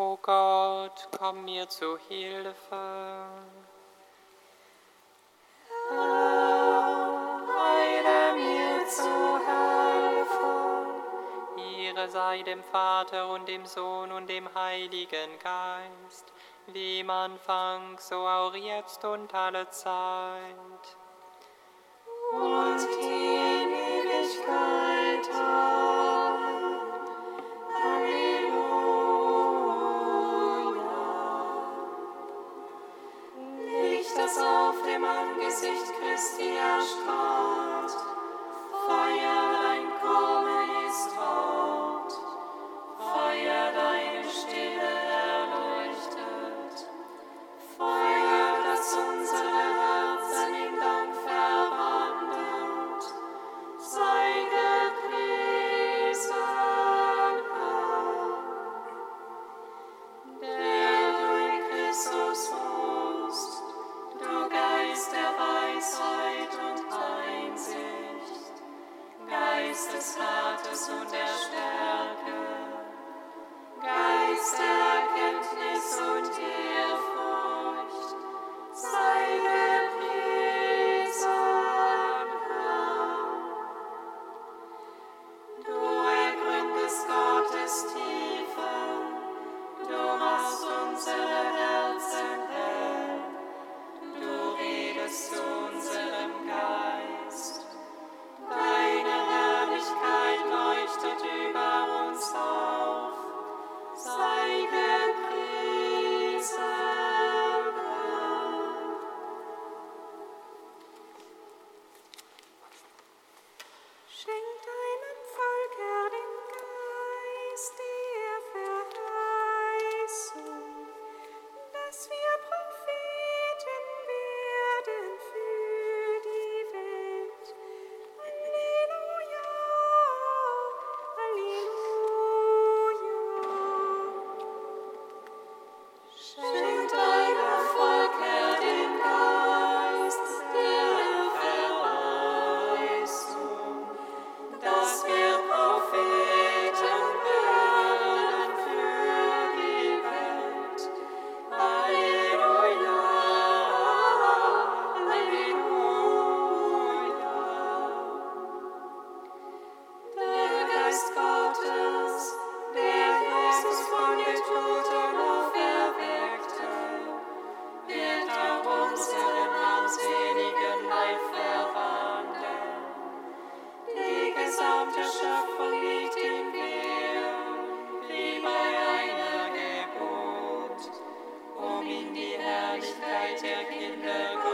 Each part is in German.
O Gott, komm mir zu Hilfe. Heile mir zu Hilfe. Ihre sei dem Vater und dem Sohn und dem Heiligen Geist, wie im Anfang, so auch jetzt und alle Zeit. Und die Ewigkeit. Amen. Feuer, dein Kommen ist rot, Feuer, dein Kindergarten.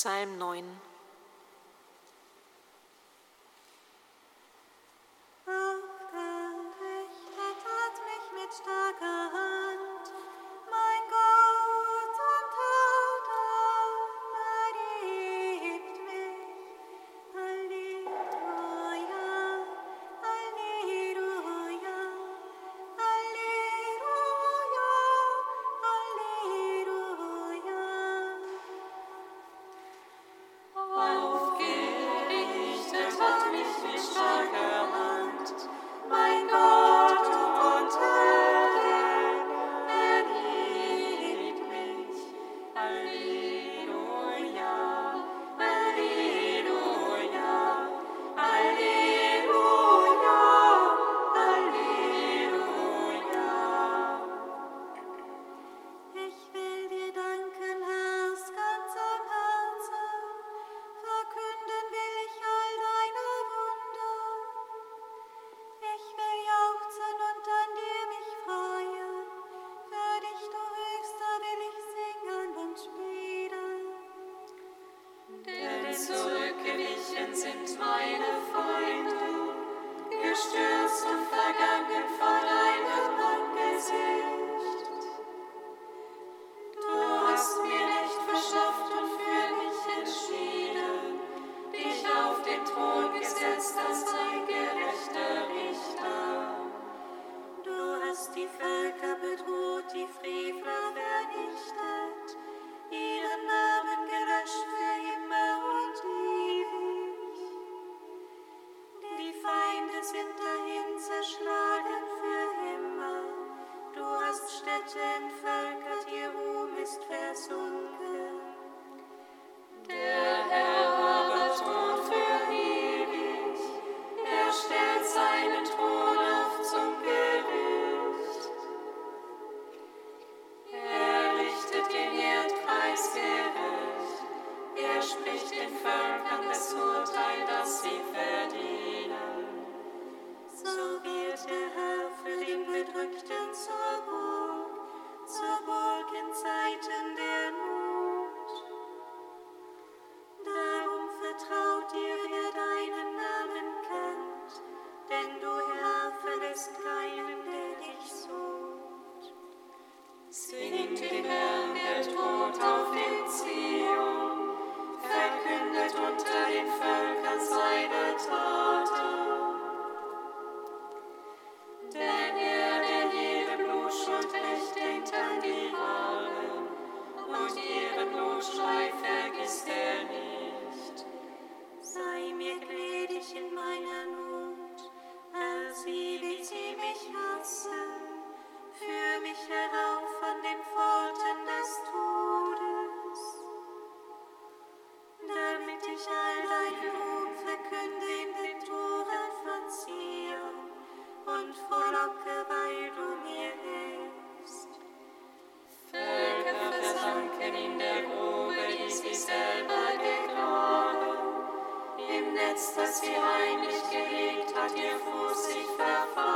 Psalm 9. Gestirns und vergangen vor deinem Angesicht. Netz, das sie heimlich gelegt hat, ihr Fuß sich verfasst.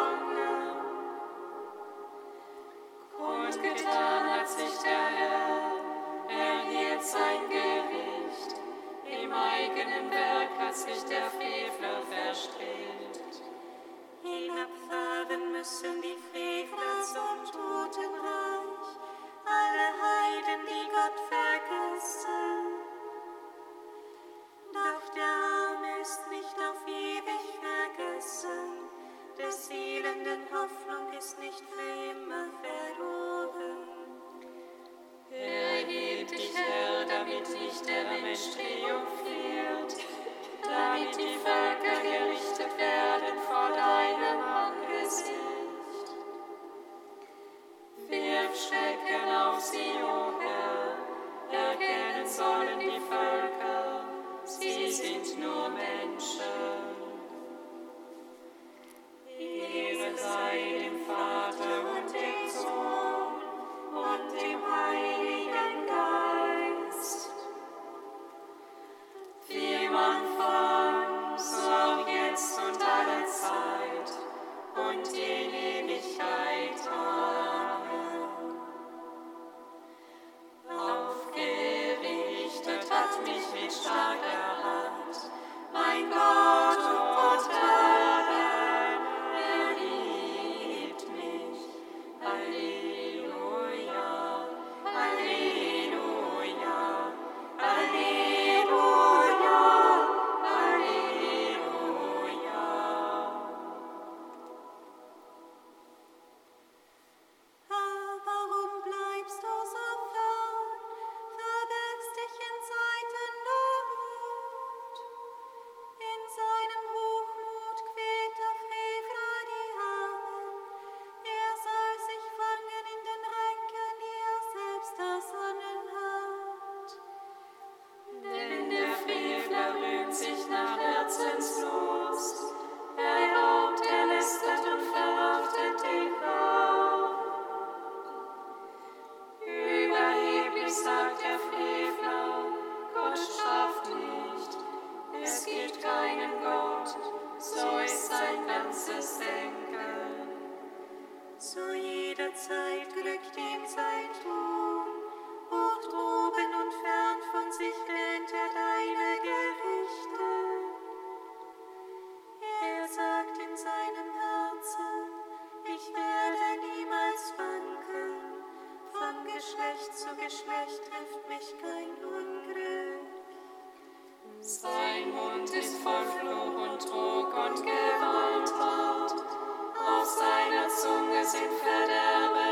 Zunge sind Verderben.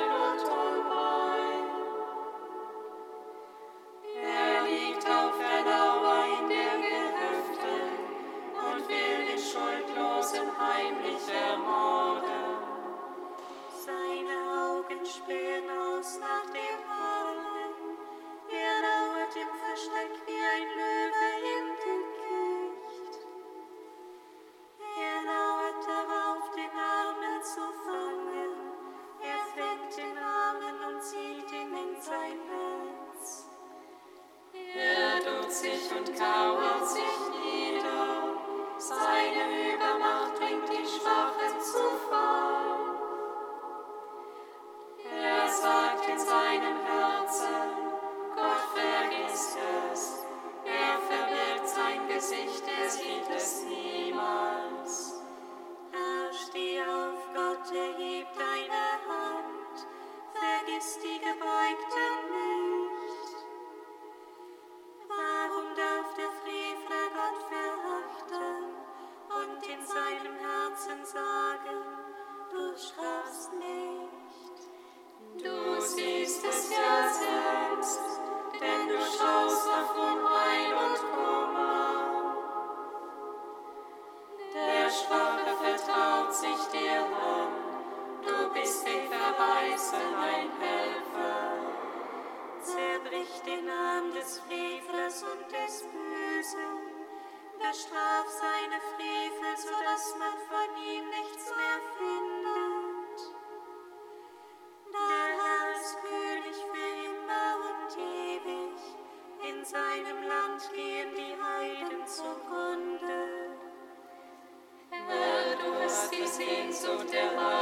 Jesu, der Mann.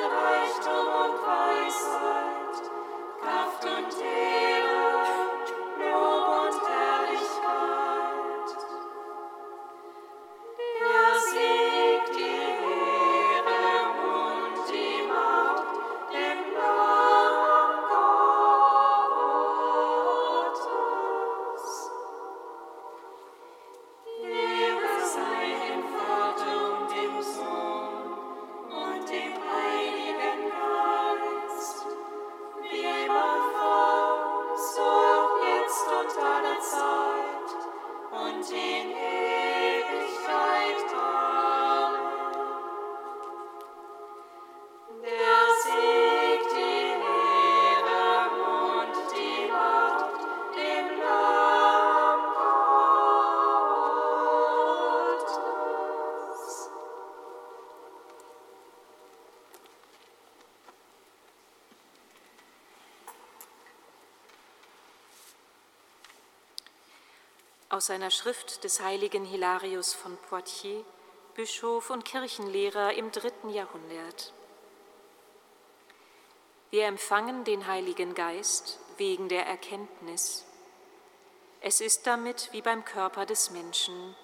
aus einer Schrift des heiligen Hilarius von Poitiers, Bischof und Kirchenlehrer im dritten Jahrhundert. Wir empfangen den Heiligen Geist wegen der Erkenntnis. Es ist damit wie beim Körper des Menschen.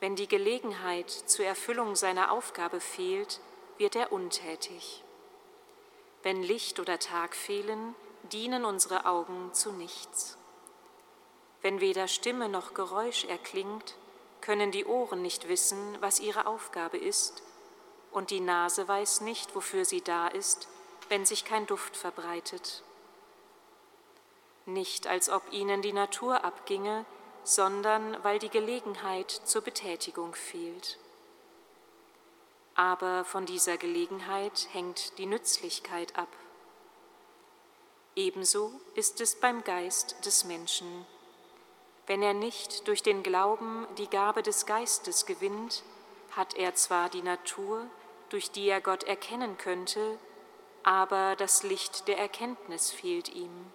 Wenn die Gelegenheit zur Erfüllung seiner Aufgabe fehlt, wird er untätig. Wenn Licht oder Tag fehlen, dienen unsere Augen zu nichts. Wenn weder Stimme noch Geräusch erklingt, können die Ohren nicht wissen, was ihre Aufgabe ist, und die Nase weiß nicht, wofür sie da ist, wenn sich kein Duft verbreitet. Nicht als ob ihnen die Natur abginge, sondern weil die Gelegenheit zur Betätigung fehlt. Aber von dieser Gelegenheit hängt die Nützlichkeit ab. Ebenso ist es beim Geist des Menschen. Wenn er nicht durch den Glauben die Gabe des Geistes gewinnt, hat er zwar die Natur, durch die er Gott erkennen könnte, aber das Licht der Erkenntnis fehlt ihm.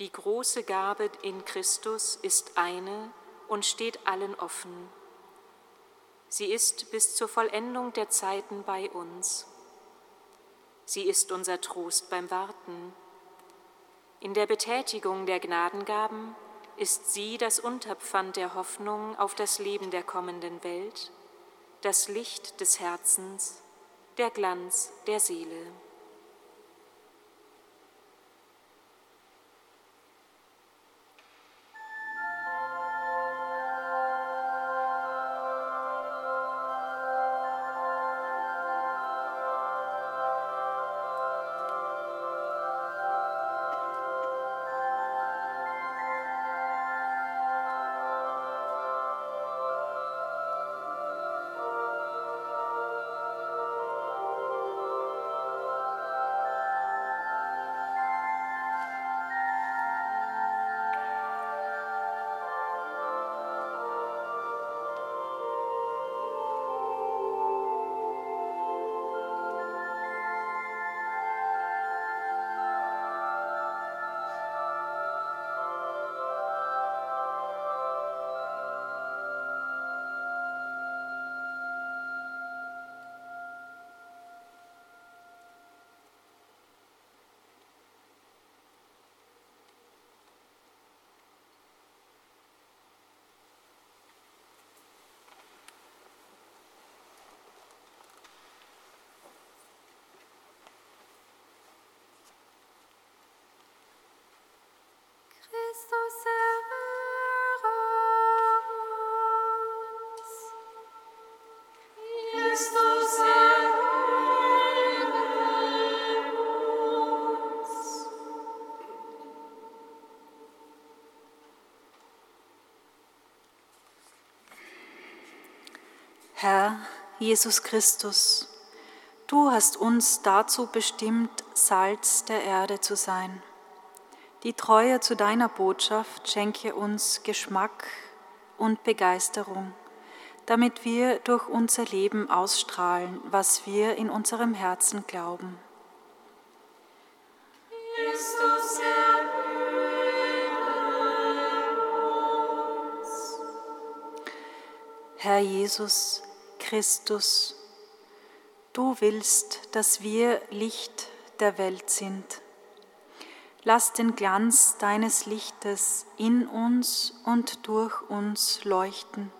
Die große Gabe in Christus ist eine und steht allen offen. Sie ist bis zur Vollendung der Zeiten bei uns. Sie ist unser Trost beim Warten in der Betätigung der Gnadengaben ist sie das Unterpfand der Hoffnung auf das Leben der kommenden Welt, das Licht des Herzens, der Glanz der Seele. Herr Jesus Christus, du hast uns dazu bestimmt, Salz der Erde zu sein. Die Treue zu deiner Botschaft schenke uns Geschmack und Begeisterung, damit wir durch unser Leben ausstrahlen, was wir in unserem Herzen glauben. Christus, Herr Jesus Christus, du willst, dass wir Licht der Welt sind. Lass den Glanz deines Lichtes in uns und durch uns leuchten,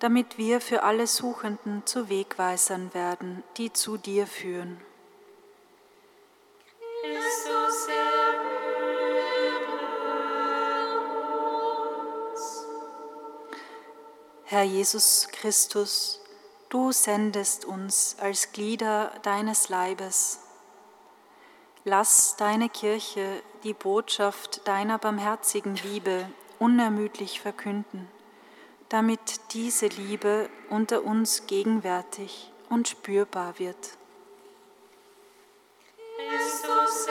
damit wir für alle Suchenden zu Wegweisern werden, die zu dir führen. Christus, Herr Jesus Christus, du sendest uns als Glieder deines Leibes. Lass deine Kirche die Botschaft deiner barmherzigen Liebe unermüdlich verkünden, damit diese Liebe unter uns gegenwärtig und spürbar wird. Christus,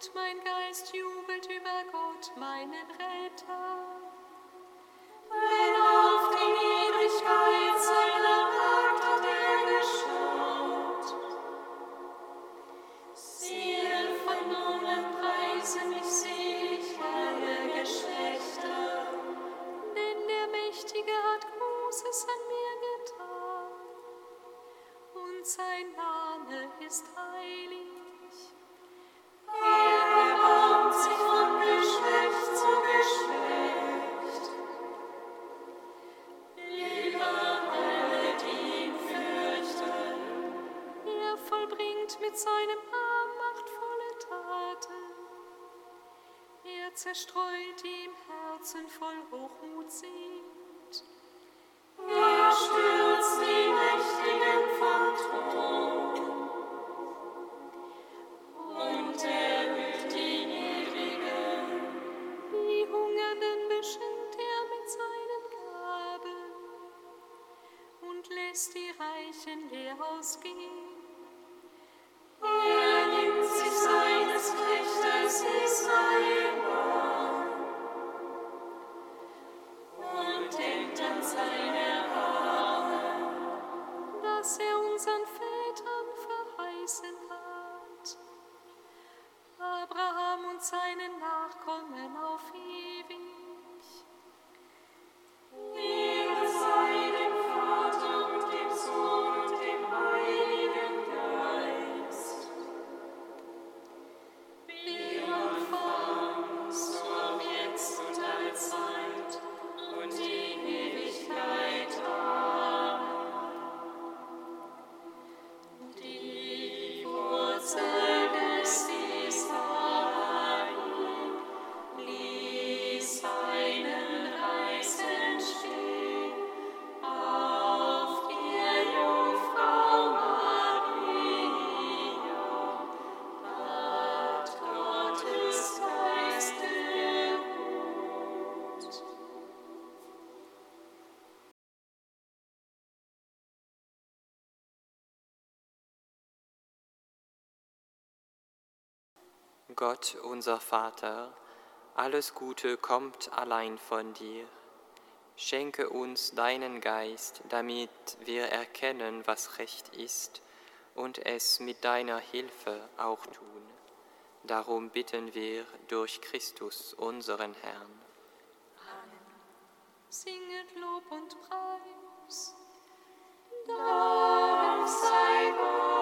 zerstreut, lässt die Reichen leer ausgehen. Gott unser Vater, alles Gute kommt allein von dir. Schenke uns deinen Geist, damit wir erkennen, was recht ist, und es mit deiner Hilfe auch tun. Darum bitten wir durch Christus, unseren Herrn. Amen. Singet Lob und Preis. Dank sei Gott.